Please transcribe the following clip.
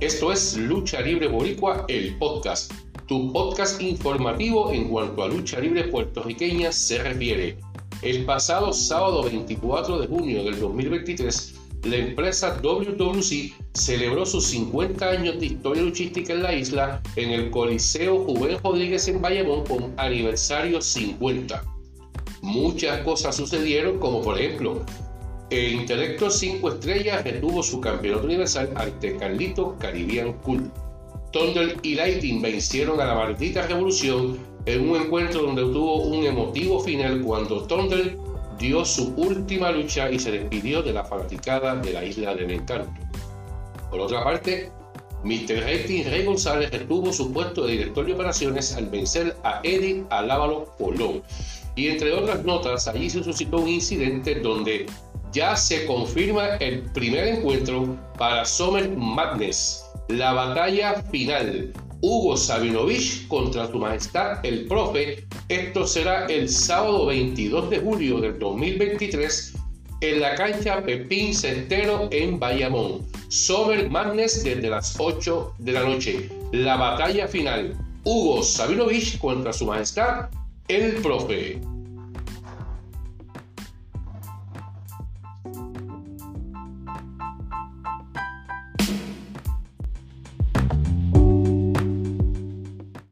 Esto es Lucha Libre Boricua, el podcast, tu podcast informativo en cuanto a lucha libre puertorriqueña se refiere. El pasado sábado 24 de junio del 2023, la empresa WWC celebró sus 50 años de historia luchística en la isla en el Coliseo Juven Rodríguez en Bayamón con aniversario 50. Muchas cosas sucedieron, como por ejemplo, el Intelecto 5 Estrellas retuvo su campeonato universal ante Carlito Caribbean Cool. Thunder y Lighting vencieron a la maldita revolución en un encuentro donde tuvo un emotivo final cuando Thunder dio su última lucha y se despidió de la fanaticada de la Isla del Encanto. Por otra parte, Mr. Rating Rey González retuvo su puesto de director de operaciones al vencer a Eddie Alábalo Colón. Y entre otras notas, allí se suscitó un incidente donde ya se confirma el primer encuentro para Summer Madness, la batalla final. Hugo Sabinovich contra su majestad el profe. Esto será el sábado 22 de julio del 2023 en la cancha Pepín Centero en Bayamón. Summer Madness desde las 8 de la noche. La batalla final. Hugo Sabinovich contra su majestad el profe.